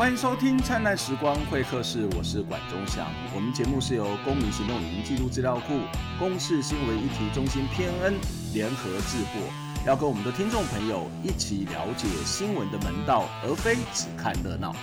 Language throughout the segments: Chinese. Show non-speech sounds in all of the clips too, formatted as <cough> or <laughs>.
欢迎收听《灿烂时光会客室》，我是管中祥。我们节目是由公民行动影音记录资料库、公视新闻议题中心偏恩联合制作，要跟我们的听众朋友一起了解新闻的门道，而非只看热闹。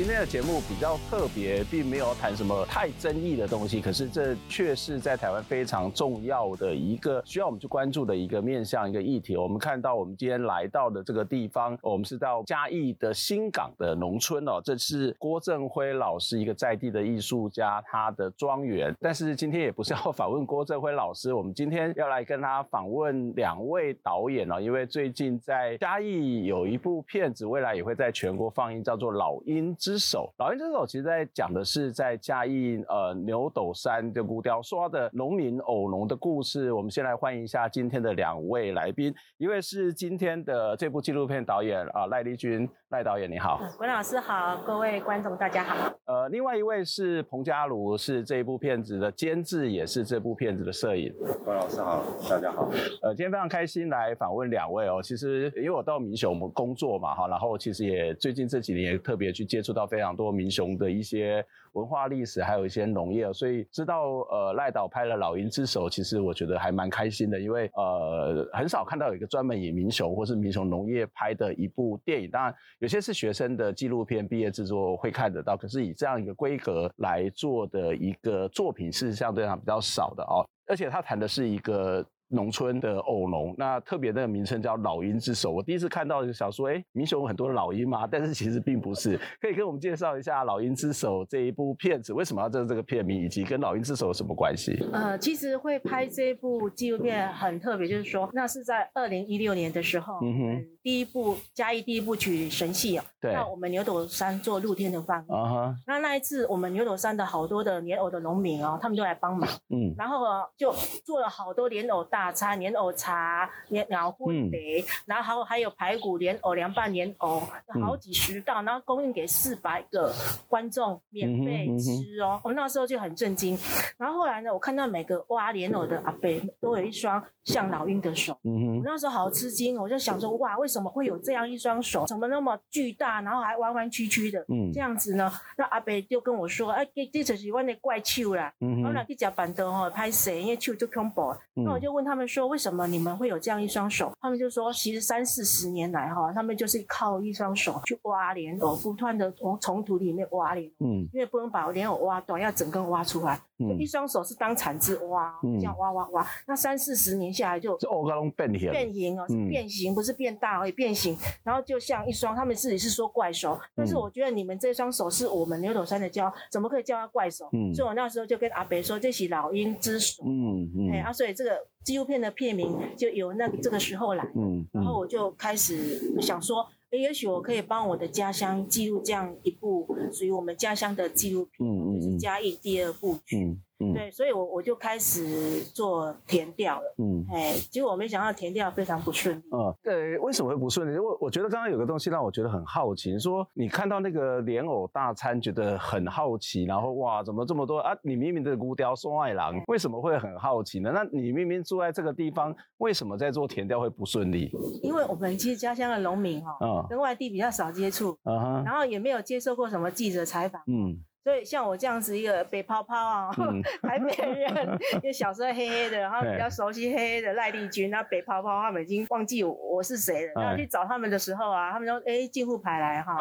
今天的节目比较特别，并没有谈什么太争议的东西，可是这却是在台湾非常重要的一个需要我们去关注的一个面向、一个议题。我们看到，我们今天来到的这个地方，我们是到嘉义的新港的农村哦，这是郭正辉老师一个在地的艺术家，他的庄园。但是今天也不是要访问郭正辉老师，我们今天要来跟他访问两位导演哦，因为最近在嘉义有一部片子，未来也会在全国放映，叫做《老鹰之手》，老鹰之手，其实在讲的是在嘉义呃牛斗山的古雕说的农民偶农的故事。我们先来欢迎一下今天的两位来宾，一位是今天的这部纪录片导演啊赖丽君，赖导演你好，管老师好，各位观众大家好。呃，另外一位是彭家儒，是这一部片子的监制，也是这部片子的摄影。关老师好，大家好。呃，今天非常开心来访问两位哦。其实因为我到民雄我们工作嘛哈，然后其实也最近这几年也特别去接触到非常多民雄的一些文化历史，还有一些农业，所以知道呃赖导拍了《老鹰之手》，其实我觉得还蛮开心的，因为呃很少看到有一个专门以民雄或是民雄农业拍的一部电影。当然有些是学生的纪录片毕业制作会看得到，可是以这样一个规格来做的一个作品是相对上比较少的哦，而且他谈的是一个。农村的偶农，那特别的名称叫《老鹰之手》。我第一次看到就想说，哎，民雄有很多的老鹰吗？但是其实并不是。可以跟我们介绍一下《老鹰之手》这一部片子为什么要这这个片名，以及跟《老鹰之手》有什么关系？呃，其实会拍这部纪录片很特别，就是说，那是在二零一六年的时候，嗯哼，第一部嘉义第一部曲神戏哦，对，那我们牛斗山做露天的放映。啊哈，那那一次我们牛斗山的好多的莲藕的农民哦，他们都来帮忙，嗯，然后就做了好多莲藕大。大餐莲藕茶、莲藕烩饼，然后还有排骨莲藕、凉拌莲藕，好几十道，然后供应给四百个观众免费吃哦。我那时候就很震惊。然后后来呢，我看到每个挖莲藕的阿伯都有一双像老鹰的手，我那时候好吃惊，我就想说哇，为什么会有这样一双手？怎么那么巨大，然后还弯弯曲曲的？这样子呢？那阿伯就跟我说，哎，这这是我的怪手啦。我俩去吃板凳哦，拍摄，因为手就恐怖。那我就问他。他们说：“为什么你们会有这样一双手？”他们就说：“其实三四十年来，哈，他们就是靠一双手去挖莲藕，不断的从从土里面挖莲藕。嗯，因为不能把莲藕挖断，要整根挖出来。嗯，一双手是当铲子挖，这样挖挖挖。那三四十年下来就哦，变形，变形哦，是变形，不是变大而已，变形。然后就像一双，他们自己是说怪手，但是我觉得你们这双手是我们牛斗山的骄，怎么可以叫它怪手？嗯，所以我那时候就跟阿北说：“这是老鹰之手。”嗯嗯，哎啊，所以这个。纪录片的片名就由那个这个时候来，嗯，然后我就开始想说，诶，也许我可以帮我的家乡记录这样一部属于我们家乡的纪录片，就是嘉义第二部曲。对，所以我我就开始做田调了。嗯，哎，结果我没想到田调非常不顺利。嗯，对，为什么会不顺利？因为我觉得刚刚有个东西让我觉得很好奇，说你看到那个莲藕大餐，觉得很好奇，然后哇，怎么这么多啊？你明明的古雕松外郎，为什么会很好奇呢？那你明明住在这个地方，为什么在做田调会不顺利？因为我们其实家乡的农民哈、哦，嗯，跟外地比较少接触，嗯，然后也没有接受过什么记者采访，嗯。所以像我这样子一个北泡泡啊，<laughs> 嗯、台北人，因为小时候黑黑的，然后比较熟悉黑黑的赖丽君，那北泡泡他们已经忘记我，我是谁了。然后去找他们的时候啊，他们说：“哎，进户牌来哈，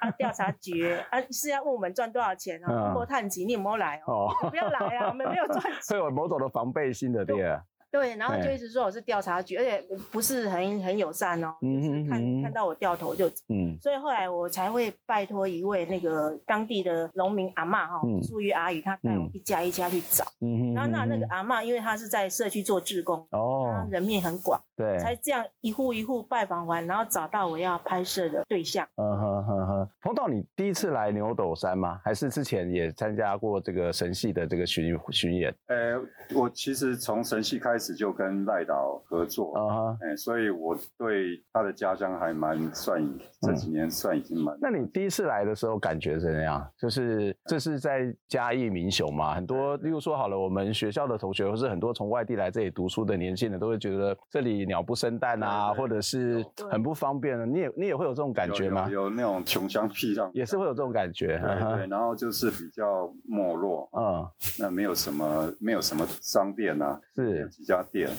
啊调查局啊是要问我们赚多少钱啊？过探级，你有没有来哦？不要来啊，我们没有赚钱。<laughs> ”所以有某种的防备心的对啊。对，然后就一直说我是调查局，而且不是很很友善哦，就是看看到我掉头就，嗯，所以后来我才会拜托一位那个当地的农民阿嬷哈，淑玉阿姨，她带我一家一家去找，嗯，然后那那个阿嬷，因为她是在社区做志工，哦，人面很广，对，才这样一户一户拜访完，然后找到我要拍摄的对象。嗯哼哼哼，彭导，你第一次来牛斗山吗？还是之前也参加过这个神系的这个巡巡演？呃，我其实从神系开始就跟赖导合作，啊哈、uh，huh. 所以我对他的家乡还蛮算，这几年算已经蛮、嗯。那你第一次来的时候感觉怎样？就是这是在嘉义民雄嘛，很多，例如说好了，我们学校的同学或是很多从外地来这里读书的年轻人都会觉得这里鸟不生蛋啊，对对对，或者是很不方便的。你也你也会有这种感觉吗？有，有，有那种穷乡僻壤，也是会有这种感觉。对，然后就是比较没落，嗯，那没有什么没有什么商店啊，是几家店，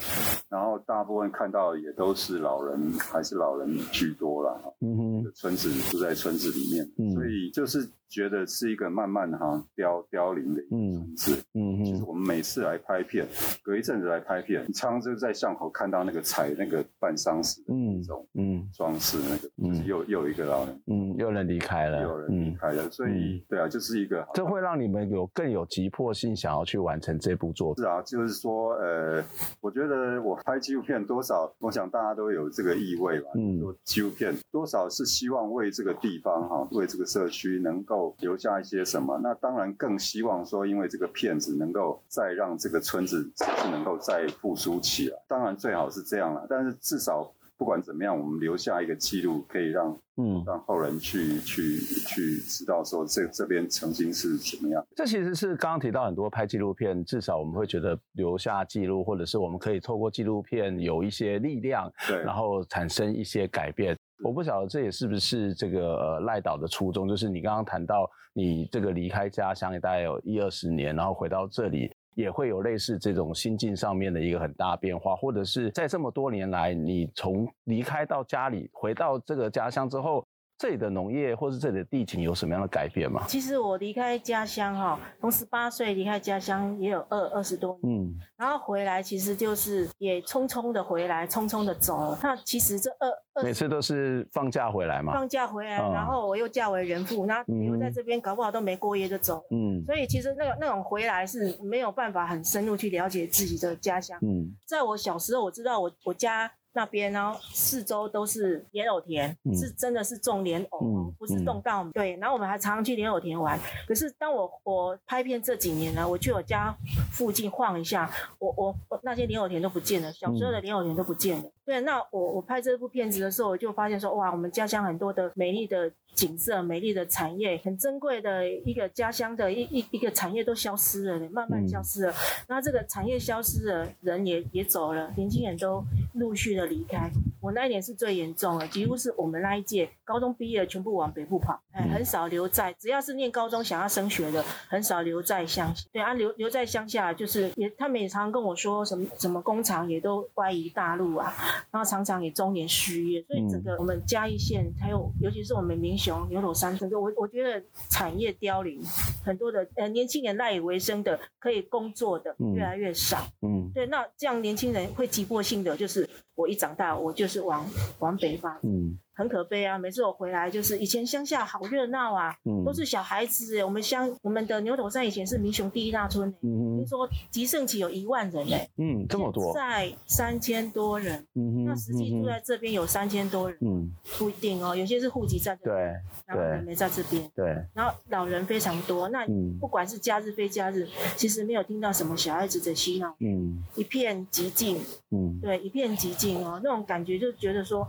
然后大部分看到也都是老人，还是老人居多啦。嗯哼，村子住在村子里面，嗯、所以就是。觉得是一个慢慢哈凋凋零的一个城市。嗯嗯，其实我们每次来拍片，隔一阵子来拍片，你常常就在巷口看到那个踩那个办丧事的那种嗯装饰，那个就是又又一个老人，嗯，有人离开了，有人离开了，所以对啊，就是一个这会让你们有更有急迫性，想要去完成这部作品。是啊，就是说呃，我觉得我拍纪录片多少，我想大家都有这个意味吧。嗯，做纪录片多少是希望为这个地方哈，为这个社区能够。留下一些什么？那当然更希望说，因为这个片子能够再让这个村子是能够再复苏起来。当然最好是这样了，但是至少不管怎么样，我们留下一个记录，可以让嗯让后人去去去知道说这这边曾经是怎么样。这其实是刚刚提到很多拍纪录片，至少我们会觉得留下记录，或者是我们可以透过纪录片有一些力量，对，然后产生一些改变。我不晓得这也是不是这个呃赖导的初衷，就是你刚刚谈到你这个离开家乡也大概有一二十年，然后回到这里也会有类似这种心境上面的一个很大变化，或者是在这么多年来，你从离开到家里回到这个家乡之后。这里的农业或是这里的地景有什么样的改变吗？其实我离开家乡哈，从十八岁离开家乡也有二二十多年，嗯，然后回来其实就是也匆匆的回来，匆匆的走。那其实这二二每次都是放假回来嘛，放假回来，嗯、然后我又嫁为人妇，那留在这边搞不好都没过夜就走，嗯，所以其实那个那种回来是没有办法很深入去了解自己的家乡，嗯，在我小时候我知道我我家。那边，然后四周都是莲藕田，嗯、是真的是种莲藕，嗯、不是种稻米。嗯、对，然后我们还常常去莲藕田玩。可是当我我拍片这几年呢，我去我家附近晃一下，我我，我那些莲藕田都不见了，小时候的莲藕田都不见了。嗯、对，那我我拍这部片子的时候，我就发现说，哇，我们家乡很多的美丽的景色、美丽的产业，很珍贵的一个家乡的一一一个产业都消失了，慢慢消失了。那、嗯、这个产业消失了，人也也走了，年轻人都陆续的。离开，我那一年是最严重的，几乎是我们那一届高中毕业全部往北部跑，哎，很少留在。只要是念高中想要升学的，很少留在乡下。对啊，留留在乡下就是也，他们也常常跟我说什么什么工厂也都外移大陆啊，然后常常也中年失业。所以整个我们嘉义县还有尤其是我们民雄牛头山，整个我我觉得产业凋零，很多的呃年轻人赖以为生的可以工作的越来越少。嗯，对，那这样年轻人会急迫性的就是。我一长大，我就是往往北方。嗯。很可悲啊！每次我回来，就是以前乡下好热闹啊，嗯、都是小孩子。我们乡我们的牛头山以前是民雄第一大村，听说极盛期有一万人哎，嗯，这么多，在三千多人，嗯、那实际住在这边有三千多人，嗯，不一定哦，有些是户籍在这边，对，然后人没在这边，对，然后老人非常多，那不管是假日非假日，其实没有听到什么小孩子的嬉闹，嗯，一片寂静，嗯，对，一片寂静哦，那种感觉就觉得说，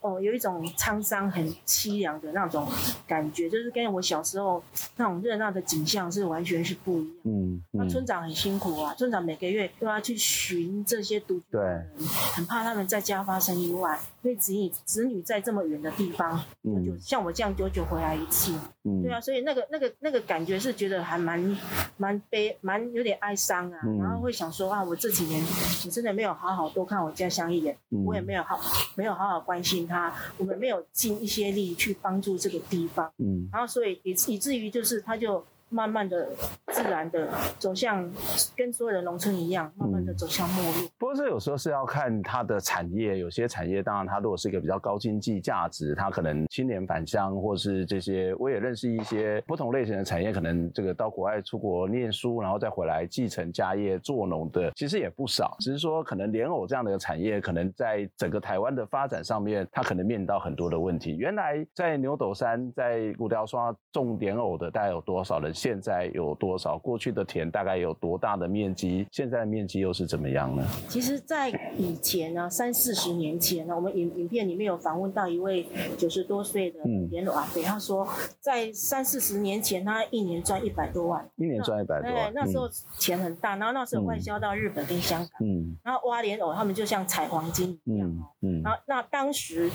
哦，有一种。沧桑很凄凉的那种感觉，就是跟我小时候那种热闹的景象是完全是不一样。嗯，嗯，那村长很辛苦啊，村长每个月都要去寻这些独居的人，对很怕他们在家发生意外，所以子女子女在这么远的地方，嗯、就像我这样久久回来一次。嗯，对啊，所以那个那个那个感觉是觉得还蛮蛮悲，蛮有点哀伤啊。嗯、然后会想说啊，我这几年我真的没有好好多看我家乡一眼，嗯、我也没有好没有好好关心他，我们没有尽一些力去帮助这个地方。嗯，然后所以以以至于就是他就。慢慢的、自然的走向，跟所有的农村一样，慢慢的走向没落。不过这有时候是要看它的产业，有些产业当然它如果是一个比较高经济价值，它可能青年返乡，或是这些，我也认识一些不同类型的产业，可能这个到国外出国念书，然后再回来继承家业做农的，其实也不少。只是说可能莲藕这样的产业，可能在整个台湾的发展上面，它可能面临到很多的问题。原来在牛斗山，在古雕刷种莲藕的大概有多少人？现在有多少？过去的田大概有多大的面积？现在的面积又是怎么样呢？其实，在以前呢，三四十年前呢，我们影影片里面有访问到一位九十多岁的连老阿伯，他说，在三四十年前，他一年赚一百多万，一年赚一百多万，对，那时候钱很大，然后那时候外销到日本跟香港，嗯，然后挖莲藕，他们就像采黄金一样，嗯，然后那当时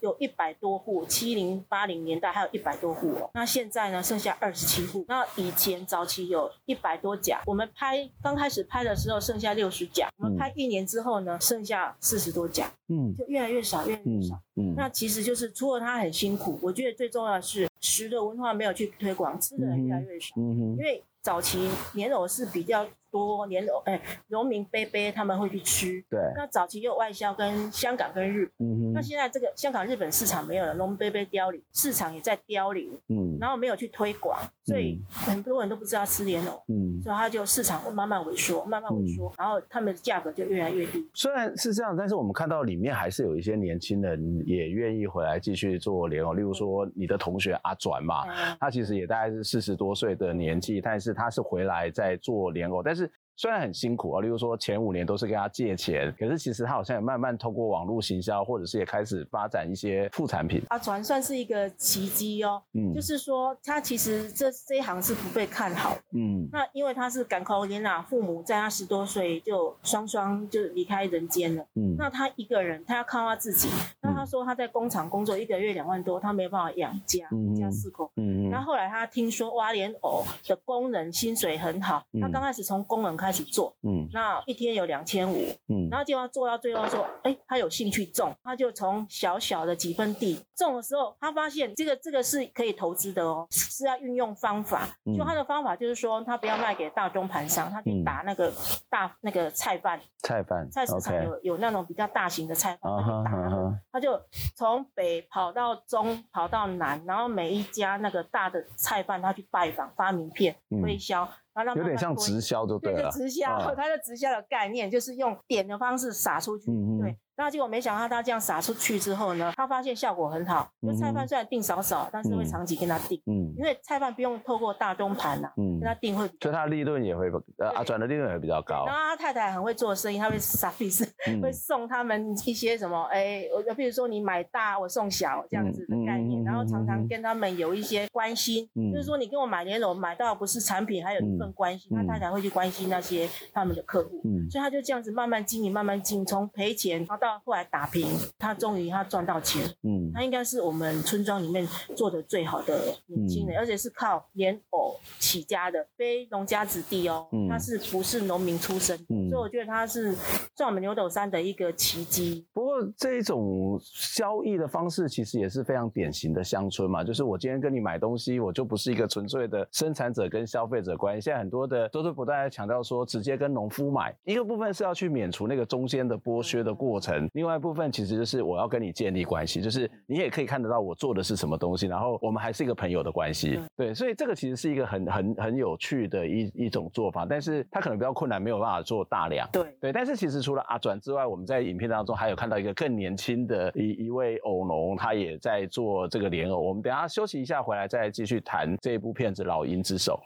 有一百多户，七零八零年代还有一百多户哦，那现在呢，剩下二十七户，那以前早期有一百多甲，我们拍刚开始拍的时候剩下六十甲，我们拍一年之后呢，剩下四十多甲，嗯，就越来越少，越来越少，嗯，那其实就是除了他很辛苦，我觉得最重要的是食的文化没有去推广，吃的人越来越少，嗯哼，因为早期莲藕是比较。多莲藕，哎，农民伯伯他们会去吃。对。那早期又外销跟香港跟日本。嗯哼。那现在这个香港日本市场没有了，农民伯伯凋零，市场也在凋零。嗯。然后没有去推广，所以很多人都不知道吃莲藕。嗯。所以它就市场会慢慢萎缩，慢慢萎缩，然后他们的价格就越来越低。虽然是这样，但是我们看到里面还是有一些年轻人也愿意回来继续做莲藕。例如说你的同学阿转嘛，他其实也大概是四十多岁的年纪，但是他是回来在做莲藕，但是。虽然很辛苦啊，例如说前五年都是跟他借钱，可是其实他好像也慢慢透过网络行销，或者是也开始发展一些副产品。阿传算是一个奇迹哦，嗯，就是说他其实这这一行是不被看好的，嗯，那因为他是港口年啊，父母在他十多岁就双双就离开人间了，嗯，那他一个人，他要靠他自己。那他说他在工厂工作一个月两万多，他没办法养家，一家四口，嗯嗯，然后后来他听说挖莲藕的工人薪水很好，他刚开始从工人开始做，嗯，那一天有两千五，嗯，然后就要做到最后说，哎，他有兴趣种，他就从小小的几分地种的时候，他发现这个这个是可以投资的哦，是要运用方法，就他的方法就是说，他不要卖给大中盘商，他去打那个大那个菜贩，菜贩，菜市场有有那种比较大型的菜贩，他就打，他就从北跑到中，跑到南，然后每一家那个大的菜贩，他去拜访，发名片推销。嗯然后有点像直销，就对了。对，直销，他的直销的概念就是用点的方式撒出去，嗯、对。那结果没想到他这样撒出去之后呢，他发现效果很好。就菜饭虽然订少少，但是会长期跟他订。嗯。因为菜饭不用透过大中盘呐，嗯，跟他订会。所以他利润也会，呃，阿转的利润也会比较高。然后他太太很会做生意，他会撒币式，会送他们一些什么，哎，我比如说你买大我送小这样子的概念，然后常常跟他们有一些关心，就是说你跟我买莲藕买到不是产品，还有一份关心，他太太会去关心那些他们的客户，嗯，所以他就这样子慢慢经营，慢慢经营，从赔钱到后来打平，他终于他赚到钱。嗯，他应该是我们村庄里面做的最好的年轻人，嗯、而且是靠莲藕起家的，非农家子弟哦。嗯，他是不是农民出身？嗯，所以我觉得他是算我们牛斗山的一个奇迹。不过这一种交易的方式其实也是非常典型的乡村嘛，就是我今天跟你买东西，我就不是一个纯粹的生产者跟消费者关系。现在很多的都是不断在强调说，直接跟农夫买，一个部分是要去免除那个中间的剥削的过程。另外一部分其实就是我要跟你建立关系，就是你也可以看得到我做的是什么东西，然后我们还是一个朋友的关系，对，所以这个其实是一个很很很有趣的一一种做法，但是它可能比较困难，没有办法做大量，对。对，但是其实除了阿转之外，我们在影片当中还有看到一个更年轻的一一位偶农，他也在做这个莲藕，我们等一下休息一下回来再继续谈这一部片子《老鹰之手》。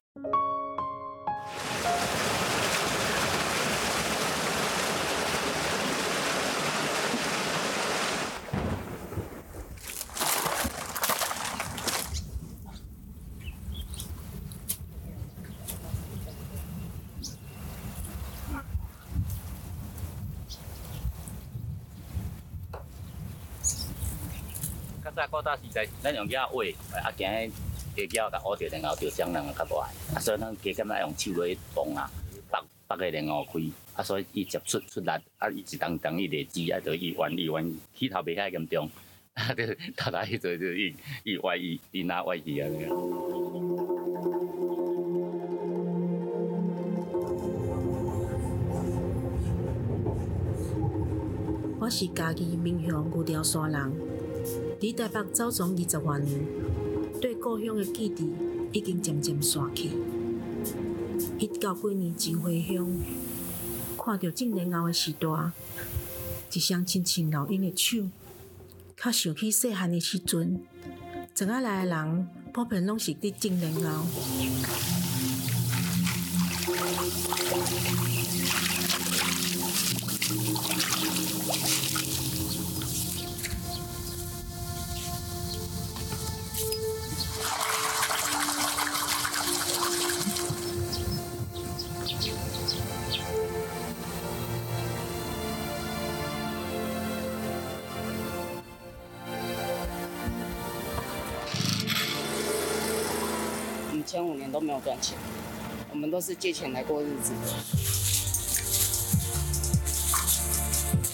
在古早时代，咱用脚挖，啊，今日下脚甲挖着，然后就双人较无爱，啊，所以咱加减爱用手来动啊，拔拔个莲藕开，啊，所以伊接出出力，啊，伊一当当伊累积，啊，就伊弯伊弯，起头袂遐严重，啊，就头头迄做就伊伊歪伊伊哪歪去啊？我是家己民雄牛潮山人。伫台北走总二十多年，对故乡的记忆已经渐渐散去。一到过年前回乡，看到正年后的时代，一双亲亲老鹰的手，却想起细汉的时阵，怎啊来的人普遍拢是伫正年后。都没有赚钱，我们都是借钱来过日子。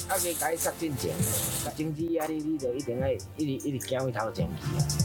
啊，给该杀进钱，经济压力你就一定要一直一直走回头前去啊。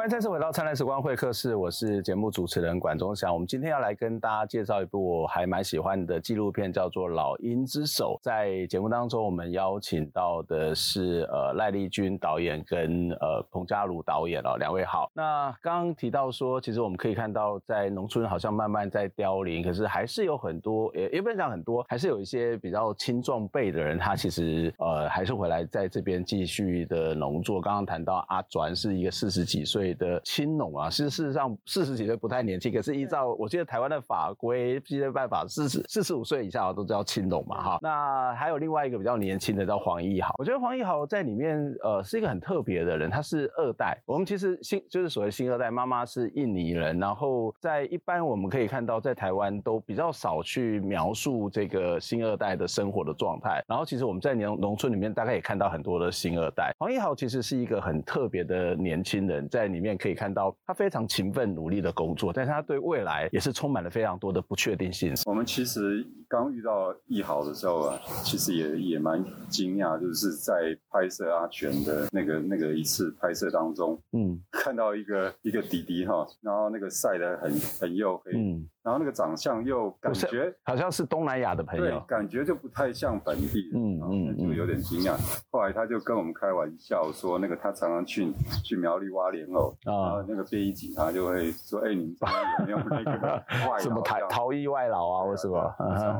欢迎再次回到灿烂时光会客室，我是节目主持人管中祥。我们今天要来跟大家介绍一部我还蛮喜欢的纪录片，叫做《老鹰之手》。在节目当中，我们邀请到的是呃赖丽君导演跟呃彭家如导演哦，两位好。那刚刚提到说，其实我们可以看到，在农村好像慢慢在凋零，可是还是有很多，也也不能讲很多，还是有一些比较青壮辈的人，他其实呃还是回来在这边继续的农作。刚刚谈到阿转是一个四十几岁的青农啊，其实事实上四十几岁不太年轻，可是依照我记得台湾的法规、纪律办法，四十四十五岁以下都叫青农嘛，哈。那还有另外一个比较年轻的叫黄义豪，我觉得黄义豪在里面呃是一个很特别的人，他是二代。我们其实新就是所谓新二代，妈妈是印尼人，然后在一般我们可以看到在台湾都比较少去描述这个新二代的生活的状态。然后其实我们在农农村里面大概也看到很多的新二代。黄义豪其实是一个很特别的年轻人，在里面可以。看到他非常勤奋努力的工作，但是他对未来也是充满了非常多的不确定性。我们其实刚遇到艺豪的时候啊，其实也也蛮惊讶，就是在拍摄阿全的那个那个一次拍摄当中，嗯，看到一个一个弟弟哈，然后那个晒得很很黝黑，嗯。然后那个长相又感觉好像是东南亚的朋友，对，感觉就不太像本地人，嗯嗯，就有点惊讶。后来他就跟我们开玩笑说，那个他常常去去苗栗挖莲藕，然后那个便衣警察就会说，哎，你们这边有没有那个外？<laughs> 什么逃逃逸外劳啊？为什么？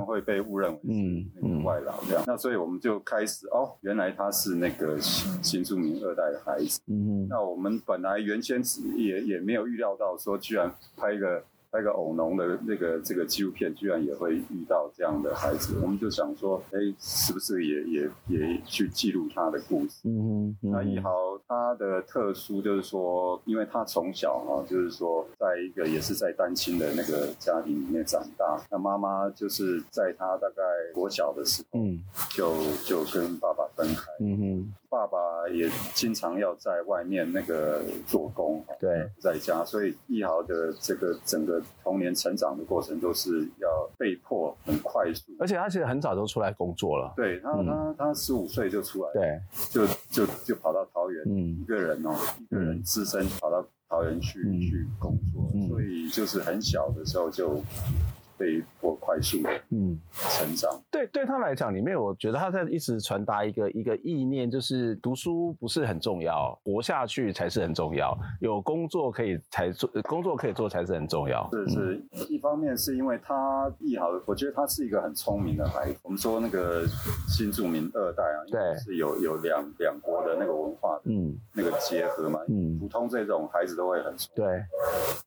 会被误认为是那个外劳这样。那所以我们就开始哦，原来他是那个新住民二代的孩子。嗯嗯。那我们本来原先也也没有预料到说，居然拍一个。拍个偶农的那个这个纪录片，居然也会遇到这样的孩子，我们就想说，哎，是不是也也也去记录他的故事？嗯嗯。那一豪他的特殊就是说，因为他从小哈，就是说，在一个也是在单亲的那个家庭里面长大，那妈妈就是在他大概国小的时候，嗯，就就跟爸爸分开。嗯哼。爸爸也经常要在外面那个做工，对，在家，所以易豪的这个整个童年成长的过程都是要被迫很快速，而且他其实很早就出来工作了，对他，嗯、他他十五岁就出来，对，就就就跑到桃园，嗯，一个人哦，一个人只身跑到桃园去、嗯、去工作，嗯、所以就是很小的时候就。被迫快速的嗯。成长，嗯、对对他来讲，里面我觉得他在一直传达一个一个意念，就是读书不是很重要，活下去才是很重要，有工作可以才做，工作可以做才是很重要。是是，一方面是因为他艺好，我觉得他是一个很聪明的孩子。我们说那个新著名二代啊，对，是有有两两国的那个文化的嗯。那个结合嘛，嗯，普通这种孩子都会很聪明。对，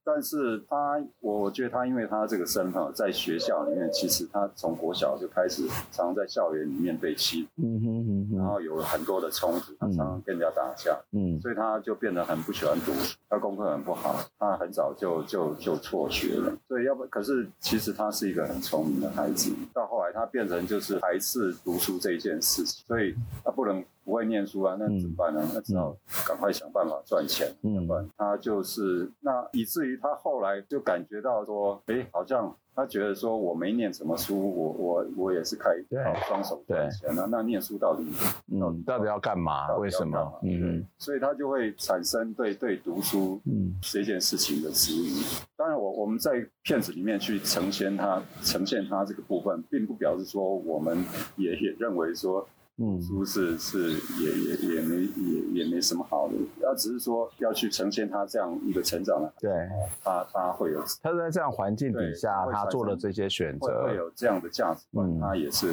但是他我我觉得他因为他这个身份在学校里面，其实他从国小就开始常在校园里面被欺负，嗯哼嗯哼，然后有很多的冲突，他常常跟人家打架，嗯，所以他就变得很不喜欢读书，他功课很不好，他很早就就就辍学了。所以要不，可是其实他是一个很聪明的孩子，到后来他变成就是排斥读书这一件事情，所以他不能不会念书啊，那怎么办呢？嗯、那只好赶快想办法赚钱。嗯，他就是那以至于他后来就感觉到说，哎，好像。他觉得说我没念什么书，我我我也是可以靠双手赚钱。那那念书到底嗯到底要干嘛？为什么？嗯，所以他就会产生对对读书嗯这件事情的质疑。当然我我们在片子里面去呈现他呈现他这个部分，并不表示说我们也也认为说。嗯，书是是也也也没也也没什么好的，他只是说要去呈现他这样一个成长的，对，他他会有，他在这样环境底下，他做了这些选择，会有这样的价值观，他也是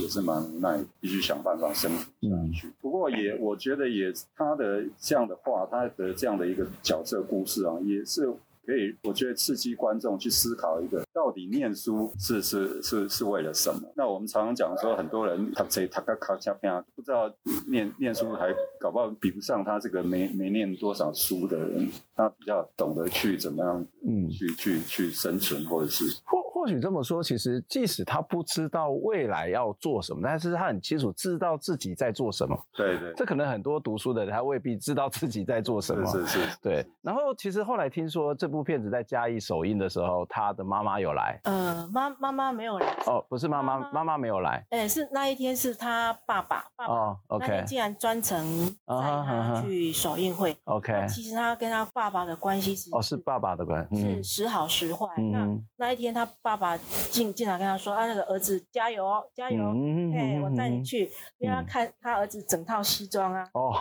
也是蛮无奈，必须想办法生存下去。不过也我觉得也他的这样的话，他的这样的一个角色故事啊，也是。可以，我觉得刺激观众去思考一个，到底念书是是是是为了什么？那我们常常讲说，很多人他这他个考下片，不知道念念书还搞不好比不上他这个没没念多少书的人，他比较懂得去怎么样，嗯，去去去生存或者是。或许这么说，其实即使他不知道未来要做什么，但是他很清楚知道自己在做什么。对对，这可能很多读书的人他未必知道自己在做什么。是是是。对。然后其实后来听说这部片子在嘉义首映的时候，他的妈妈有来。呃，妈妈妈没有来。哦，不是妈妈，妈妈没有来。哎，是那一天是他爸爸，爸爸。哦，OK。那天竟然专程带他去首映会。OK。其实他跟他爸爸的关系是哦，是爸爸的关系，是时好时坏。那那一天他爸。爸爸进进来跟他说：“啊，那个儿子加油哦，加油！哎，我带你去，因为他看他儿子整套西装啊。哦，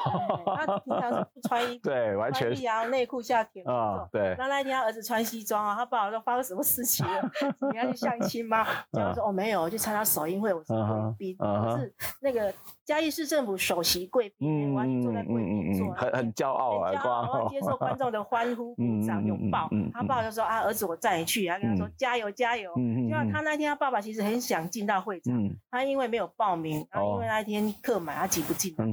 他平常是不穿衣服，<laughs> 对，完全穿衣服内裤下铁裤。对。那那天他儿子穿西装啊，他爸爸说发生什么事情了？<laughs> 你要去相亲吗？<laughs> 然后说哦没有，我去参加首映会，我是贵宾，我是那个嘉义市政府首席贵宾，我要去坐在贵宾座，很很骄傲啊，我要接受观众的欢呼、鼓掌、拥抱。他爸爸就说啊，儿子我带你去，然后跟他说加油加油。”嗯，就他那天，他爸爸其实很想进到会场，他因为没有报名，然后因为那一天客满，他挤不进来。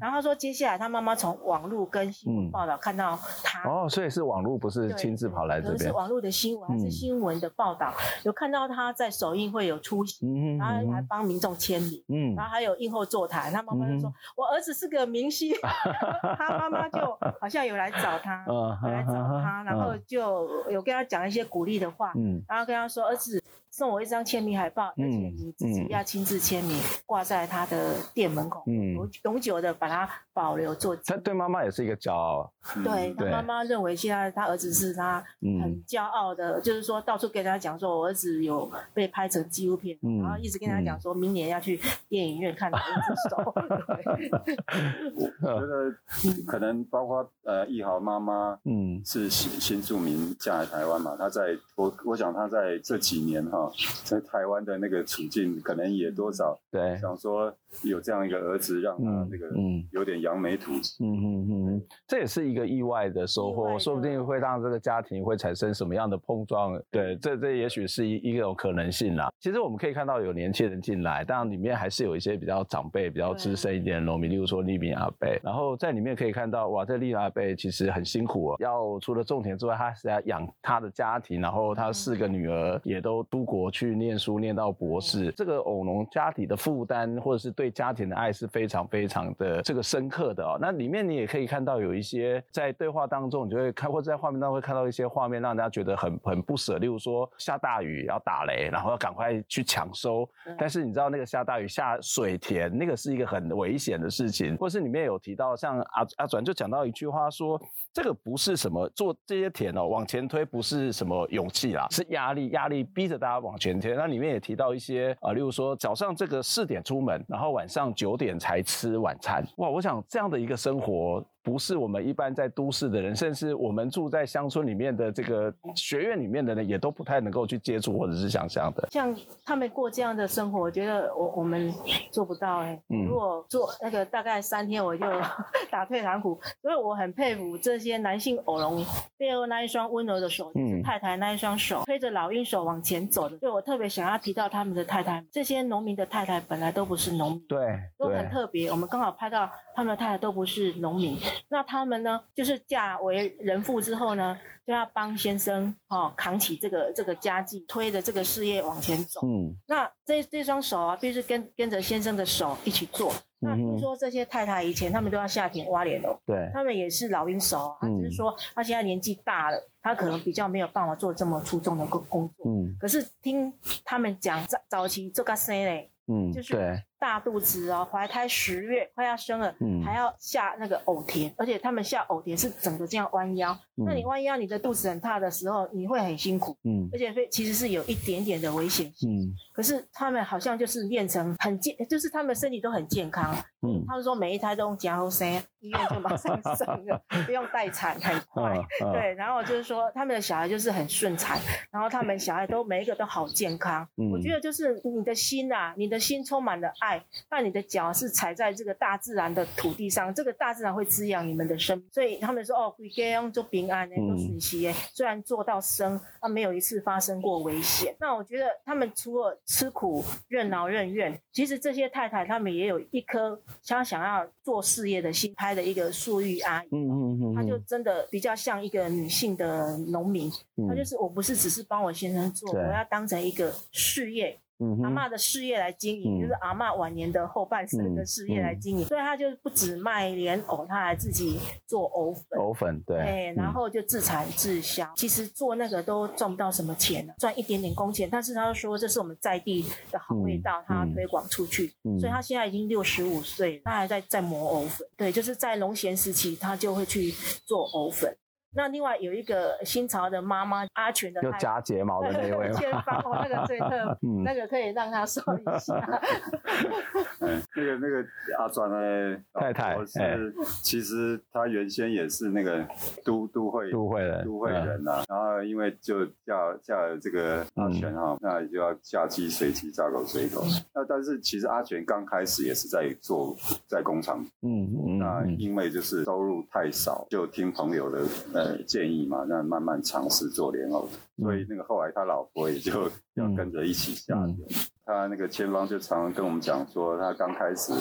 然后他说，接下来他妈妈从网络跟新闻报道看到他。哦，所以是网络，不是亲自跑来这边。是网络的新闻还是新闻的报道？有看到他在首映会有出席，然后还帮民众签名，嗯，然后还有映后座谈。他妈妈就说：“我儿子是个明星。<laughs> ”他妈妈就好像有来找他，<laughs> 有来找他，然后就有跟他讲一些鼓励的话，嗯，然后跟他。他说：“儿子。”送我一张签名海报，而且你自己要亲自签名，挂在他的店门口，永永久的把它保留做。他对妈妈也是一个骄傲。对，他妈妈认为现在他儿子是他很骄傲的，就是说到处跟他讲说，我儿子有被拍成纪录片，然后一直跟他讲说明年要去电影院看《一只手 <laughs>》。我觉得可能包括呃易豪妈妈，嗯，是新新住民嫁来台湾嘛，他在我我想他在这几年哈。在台湾的那个处境，可能也多少对想说有这样一个儿子，让他那个嗯有点扬眉吐气，嗯嗯嗯，这也是一个意外的收获，说不定会让这个家庭会产生什么样的碰撞。对，这这也许是一一种可能性啦。其实我们可以看到有年轻人进来，当然里面还是有一些比较长辈、比较资深一点的农民，例如说利民阿贝。然后在里面可以看到，哇，这利民阿伯其实很辛苦哦，要除了种田之外，他是要养他的家庭，然后他四个女儿也都都。国去念书念到博士，这个偶农家庭的负担或者是对家庭的爱是非常非常的这个深刻的哦。那里面你也可以看到有一些在对话当中，你就会看或者在画面当中会看到一些画面，让大家觉得很很不舍。例如说下大雨要打雷，然后要赶快去抢收，但是你知道那个下大雨下水田，那个是一个很危险的事情。或是里面有提到像阿阿转就讲到一句话说，这个不是什么做这些田哦往前推不是什么勇气啦，是压力，压力逼着大家。往前贴，那里面也提到一些啊，例如说早上这个四点出门，然后晚上九点才吃晚餐。哇，我想这样的一个生活。不是我们一般在都市的人，甚至我们住在乡村里面的这个学院里面的人，也都不太能够去接触或者是想象的。像他们过这样的生活，我觉得我我们做不到哎、欸。嗯。如果做那个大概三天，我就 <laughs> 打退堂鼓。所以我很佩服这些男性偶龙背后那一双温柔的手，就是太太那一双手推着老鹰手往前走的。所以我特别想要提到他们的太太，这些农民的太太本来都不是农民，对，都很特别，我们刚好拍到他们的太太都不是农民，那他们呢，就是嫁为人妇之后呢，就要帮先生哦扛起这个这个家计，推着这个事业往前走。嗯，那这这双手啊，必须跟跟着先生的手一起做。那听说这些太太以前他们都要下田挖莲藕，对，他们也是老鹰手啊，只是说他现在年纪大了，他可能比较没有办法做这么出众的工工作。嗯，可是听他们讲早早期做个生嘞，嗯，就是对。大肚子哦，怀胎十月快要生了，嗯，还要下那个藕田，而且他们下藕田是整个这样弯腰。嗯、那你弯腰，你的肚子很大的时候，你会很辛苦，嗯，而且会其实是有一点点的危险性。嗯，可是他们好像就是练成很健，就是他们身体都很健康。嗯，他们说每一胎都用加后生，医院就马上生了，<laughs> 不用待产，很快。哦、对，然后就是说他们的小孩就是很顺产，然后他们小孩都每一个都好健康。嗯，我觉得就是你的心啊，你的心充满了爱。那你的脚是踩在这个大自然的土地上，这个大自然会滋养你们的生命。所以他们说哦，归家用做平安呢，做顺息诶。虽然做到生，啊，没有一次发生过危险。那我觉得他们除了吃苦、任劳任怨，其实这些太太他们也有一颗想想要做事业的心。拍的一个素玉阿姨，嗯嗯嗯，她就真的比较像一个女性的农民，她就是我不是只是帮我先生做，我要当成一个事业。阿嬷的事业来经营，嗯、就是阿嬷晚年的后半生的事业来经营，所以他就不止卖莲藕，他还自己做藕粉。藕粉对，对，然后就自产自销。嗯、其实做那个都赚不到什么钱，赚一点点工钱。但是他说这是我们在地的好味道，嗯、他推广出去。嗯、所以他现在已经六十五岁，他还在在磨藕粉。对，就是在农闲时期，他就会去做藕粉。那另外有一个新潮的妈妈阿全的，又夹睫毛的那一位，前方哦，那个最特，<laughs> 嗯、那个可以让他说一下。嗯，<laughs> 那个那个阿转的太太是，欸、其实他原先也是那个都都会都会人都会人呐，啊，嗯、然后因为就嫁嫁了这个阿全哈，嗯、那就要嫁鸡随鸡，嫁狗随狗。嗯、那但是其实阿全刚开始也是在做在工厂，嗯嗯，那因为就是收入太少，就听朋友的。呃，建议嘛，那慢慢尝试做莲藕，所以那个后来他老婆也就要跟着一起下他那个前方就常常跟我们讲说，他刚开始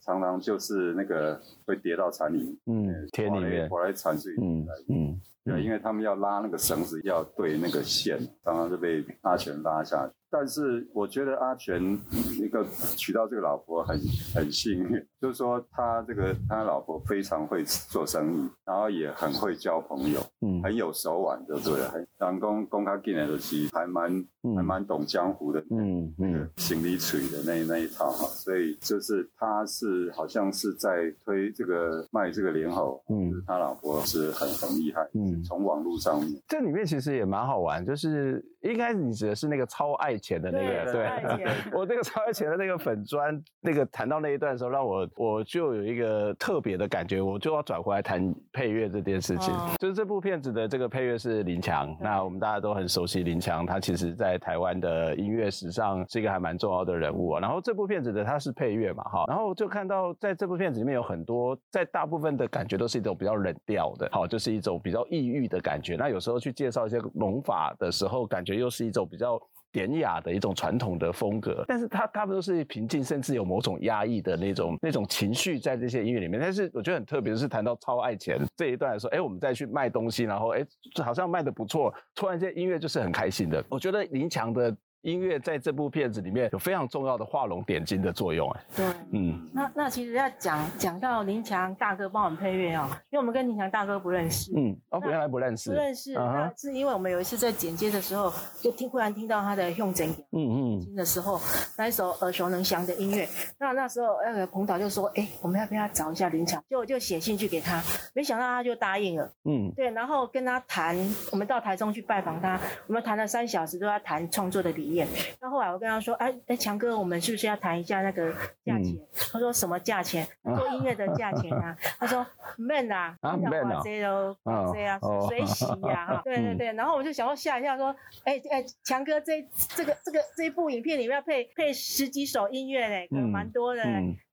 常常就是那个会跌到蚕里，嗯，田里面，后来蚕自己嗯嗯，对，因为他们要拉那个绳子，要对那个线，常常就被拉全拉下去。但是我觉得阿全一个娶到这个老婆很很幸运，就是说他这个他老婆非常会做生意，然后也很会交朋友，嗯，很有手腕，的对了，很当公公他进来的时候还蛮还蛮懂江湖的，嗯嗯，行李锤的那那一套哈，所以就是他是好像是在推这个卖这个莲藕，嗯，他老婆是很很厉害，嗯，从网络上面，这里面其实也蛮好玩，就是应该你指的是那个超爱。钱的那个，对，<laughs> 我那个超爱钱的那个粉砖，那个谈到那一段的时候，让我我就有一个特别的感觉，我就要转回来谈配乐这件事情。就是这部片子的这个配乐是林强，那我们大家都很熟悉林强，他其实在台湾的音乐史上是一个还蛮重要的人物啊。然后这部片子的他是配乐嘛，哈，然后就看到在这部片子里面有很多，在大部分的感觉都是一种比较冷调的，好，就是一种比较抑郁的感觉。那有时候去介绍一些龙法的时候，感觉又是一种比较。典雅的一种传统的风格，但是它他们都是平静，甚至有某种压抑的那种那种情绪在这些音乐里面。但是我觉得很特别的是，谈到超爱钱这一段的时候，哎，我们再去卖东西，然后哎，好像卖的不错，突然间音乐就是很开心的。我觉得林强的。音乐在这部片子里面有非常重要的画龙点睛的作用，哎，对，嗯，那那其实要讲讲到林强大哥帮我们配乐哦，因为我们跟林强大哥不认识，嗯，哦，原来不认识，不认识，那是因为我们有一次在剪接的时候，就听忽然听到他的用真，嗯嗯，听的时候，那一首耳熟能详的音乐，那那时候那个彭导就说，哎，我们要不要找一下林强？就就写信去给他，没想到他就答应了，嗯，对，然后跟他谈，我们到台中去拜访他，我们谈了三小时，都要谈创作的理念。那后来我跟他说：“哎哎，强哥，我们是不是要谈一下那个价钱？”他说：“什么价钱？做音乐的价钱啊？<laughs> ”他说：“man 啊，啊 man 啊，这都这样随喜呀，<laughs> 哈，对对对。”然后我就想要吓一下，说：“哎哎，强哥，这这个这个这一部影片里面要配配十几首音乐嘞，可能蛮多的。”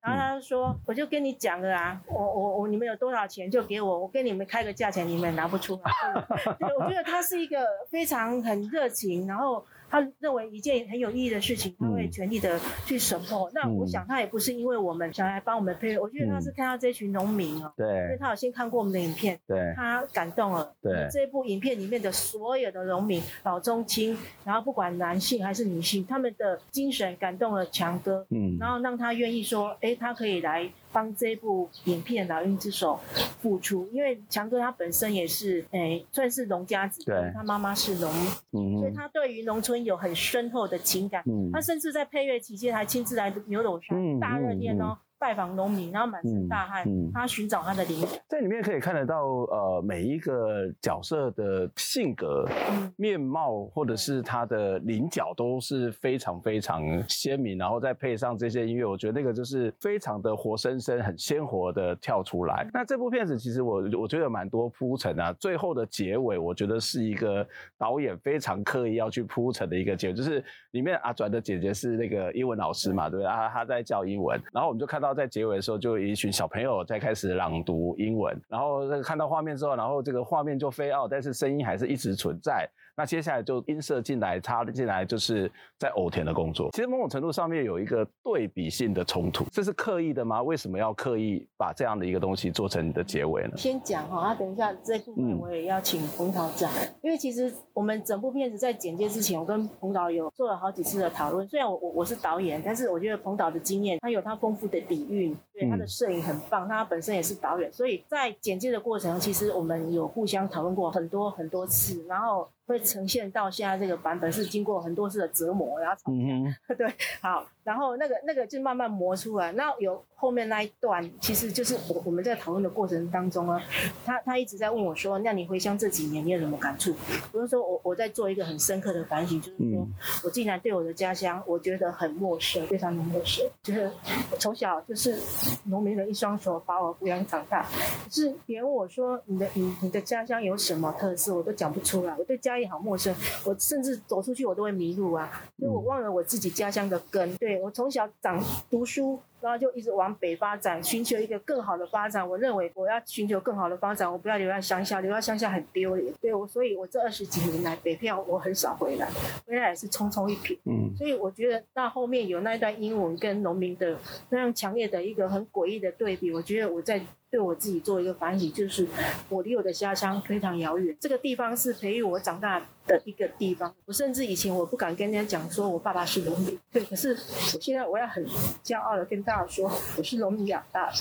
然后他就说：“我就跟你讲了啊，我我我，你们有多少钱就给我，我跟你们开个价钱，你们拿不出来。<laughs> ”对，我觉得他是一个非常很热情，然后。他认为一件很有意义的事情，他会全力的去 support。那我想他也不是因为我们想来帮我们配乐，我觉得他是看到这群农民哦，对，因为他有先看过我们的影片，对，他感动了，对，这部影片里面的所有的农民老中青，然后不管男性还是女性，他们的精神感动了强哥，嗯，然后让他愿意说，哎，他可以来。帮这部影片《老鹰之手》付出，因为强哥他本身也是，诶，算是农家子弟，他妈妈是农民，所以他对于农村有很深厚的情感。嗯、他甚至在配乐期间还亲自来牛斗山大热天哦。拜访农民，然后满身大汗，嗯嗯、他寻找他的灵感。在里面可以看得到，呃，每一个角色的性格、嗯、面貌，或者是他的棱角都是非常非常鲜明。然后再配上这些音乐，我觉得那个就是非常的活生生、很鲜活的跳出来。嗯、那这部片子其实我我觉得有蛮多铺陈啊，最后的结尾，我觉得是一个导演非常刻意要去铺陈的一个结尾，就是里面阿转的姐姐是那个英文老师嘛，对不对啊？她在教英文，然后我们就看到。在结尾的时候，就一群小朋友在开始朗读英文，然后看到画面之后，然后这个画面就飞奥，但是声音还是一直存在。那接下来就音色进来，插进来，就是在偶田的工作。其实某种程度上面有一个对比性的冲突，这是刻意的吗？为什么要刻意把这样的一个东西做成你的结尾呢？先讲哈，那等一下这部分我也要请彭导讲，嗯、因为其实我们整部片子在剪接之前，我跟彭导有做了好几次的讨论。虽然我我我是导演，但是我觉得彭导的经验，他有他丰富的底蕴，对他的摄影很棒，他本身也是导演，所以在剪接的过程，其实我们有互相讨论过很多很多次，然后。会呈现到现在这个版本是经过很多次的折磨，然后吵架，嗯、<laughs> 对，好，然后那个那个就慢慢磨出来。那有后面那一段，其实就是我我们在讨论的过程当中啊，他他一直在问我说：“那你回乡这几年，你有什么感触？”不是说我我在做一个很深刻的反省，就是说、嗯、我竟然对我的家乡，我觉得很陌生，非常的陌生。就是我从小就是农民的一双手把我抚养长大，可是别人问我说你的你你的家乡有什么特色，我都讲不出来。我对家家里好陌生，我甚至走出去我都会迷路啊，因为我忘了我自己家乡的根。对，我从小长读书。然后就一直往北发展，寻求一个更好的发展。我认为我要寻求更好的发展，我不要留在乡下，留在乡下很丢脸。对我，所以我这二十几年来北漂我很少回来，回来也是匆匆一瞥。嗯，所以我觉得那后面有那段英文跟农民的那样强烈的一个很诡异的对比，我觉得我在对我自己做一个反省，就是我离我的家乡非常遥远。这个地方是培育我长大的一个地方。我甚至以前我不敢跟人家讲说我爸爸是农民，对，可是我现在我要很骄傲的跟大家说，我是农民养大的，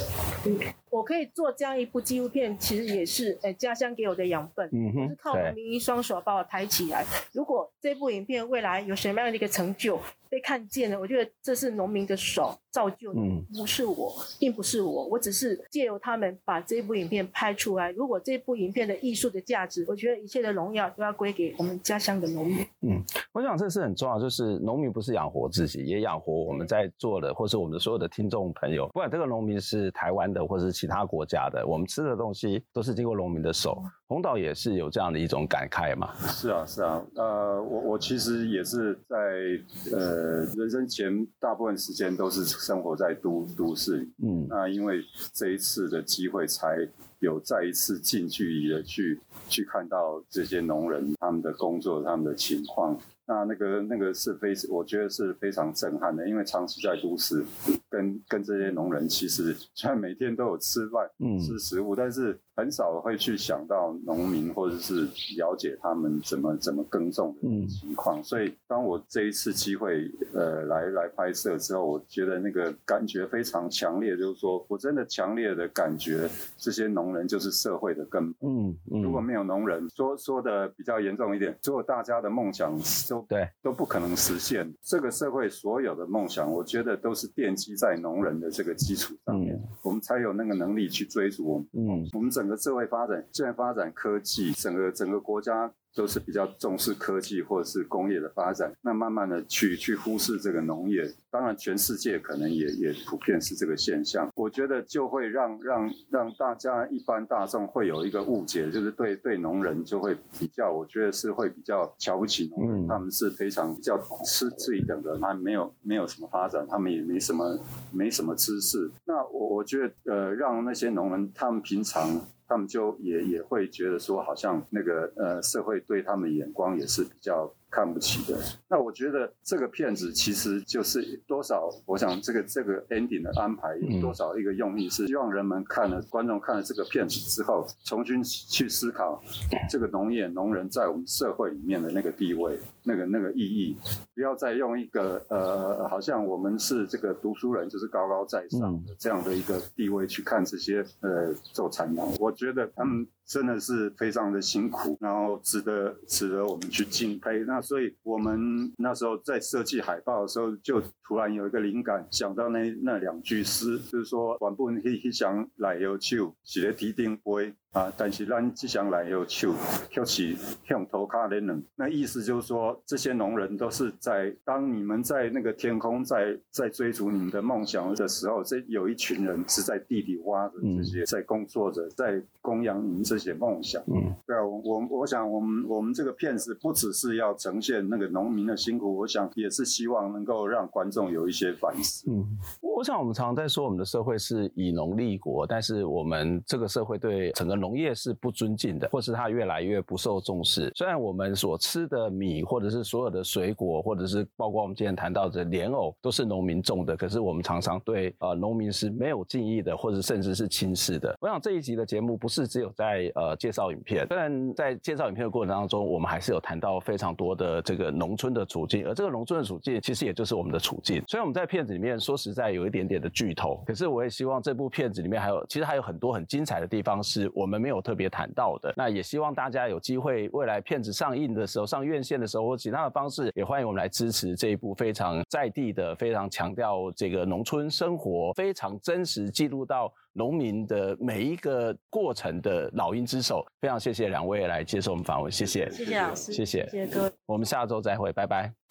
嗯，我可以做这样一部纪录片，其实也是，呃，家乡给我的养分，嗯哼，是靠农民一双手把我抬起来。如果这部影片未来有什么样的一个成就，被看见了，我觉得这是农民的手造就的，不是我，并不是我，我只是借由他们把这部影片拍出来。如果这部影片的艺术的价值，我觉得一切的荣耀都要归给我们家乡的农民。嗯，我想这是很重要，就是农民不是养活自己，也养活我们在座的，或是我们的所有的听众朋友。不管这个农民是台湾的，或是其他国家的，我们吃的东西都是经过农民的手。彭导也是有这样的一种感慨嘛？是啊，是啊，呃，我我其实也是在呃人生前大部分时间都是生活在都都市里，嗯，那因为这一次的机会，才有再一次近距离的去去看到这些农人他们的工作、他们的情况。那那个那个是非，我觉得是非常震撼的，因为长期在都市，跟跟这些农人其实 <laughs> 虽然每天都有吃饭、嗯、吃食物，但是很少会去想到农民或者是了解他们怎么怎么耕种的情况。嗯、所以当我这一次机会呃来来拍摄之后，我觉得那个感觉非常强烈，就是说我真的强烈的感觉这些农人就是社会的根本。嗯嗯、如果没有农人，说说的比较严重一点，如果大家的梦想都对，都不可能实现。这个社会所有的梦想，我觉得都是奠基在农人的这个基础上面，嗯、我们才有那个能力去追逐我们。嗯，我们整个社会发展，现在发展科技，整个整个国家。都是比较重视科技或者是工业的发展，那慢慢的去去忽视这个农业，当然全世界可能也也普遍是这个现象。我觉得就会让让让大家一般大众会有一个误解，就是对对农人就会比较，我觉得是会比较瞧不起农人，他们是非常比较吃这一等的，他没有没有什么发展，他们也没什么没什么知识。那我我觉得呃，让那些农人他们平常。他们就也也会觉得说，好像那个呃社会对他们眼光也是比较看不起的。那我觉得这个片子其实就是多少，我想这个这个 ending 的安排有多少一个用意，是希望人们看了观众看了这个片子之后，重新去思考这个农业农人在我们社会里面的那个地位，那个那个意义，不要再用一个呃，好像我们是这个读书人就是高高在上的这样的一个地位去看这些呃做产农。我觉得他们。真的是非常的辛苦，然后值得值得我们去敬佩。那所以我们那时候在设计海报的时候，就突然有一个灵感，想到那那两句诗，就是说“原本迄迄双来有酒，写提定杯”。啊！但是咱即项来有手，却是向头卡的人。那意思就是说，这些农人都是在当你们在那个天空在在追逐你们的梦想的时候，这有一群人是在地里挖着这些，在工作着，在供养你们这些梦想。嗯，对啊，我我我想，我们我们这个片子不只是要呈现那个农民的辛苦，我想也是希望能够让观众有一些反思。嗯，我想我们常常在说，我们的社会是以农立国，但是我们这个社会对整个农业是不尊敬的，或是它越来越不受重视。虽然我们所吃的米，或者是所有的水果，或者是包括我们今天谈到的莲藕，都是农民种的，可是我们常常对呃农民是没有敬意的，或者甚至是轻视的。我想这一集的节目不是只有在呃介绍影片，虽然在介绍影片的过程当中，我们还是有谈到非常多的这个农村的处境，而这个农村的处境其实也就是我们的处境。虽然我们在片子里面说实在有一点点的剧透，可是我也希望这部片子里面还有其实还有很多很精彩的地方是我们没有特。特别谈到的，那也希望大家有机会，未来片子上映的时候，上院线的时候，或其他的方式，也欢迎我们来支持这一部非常在地的、非常强调这个农村生活、非常真实记录到农民的每一个过程的《老鹰之手》。非常谢谢两位来接受我们访问，谢谢，谢谢老师，谢谢，谢谢各位，我们下周再会，拜拜。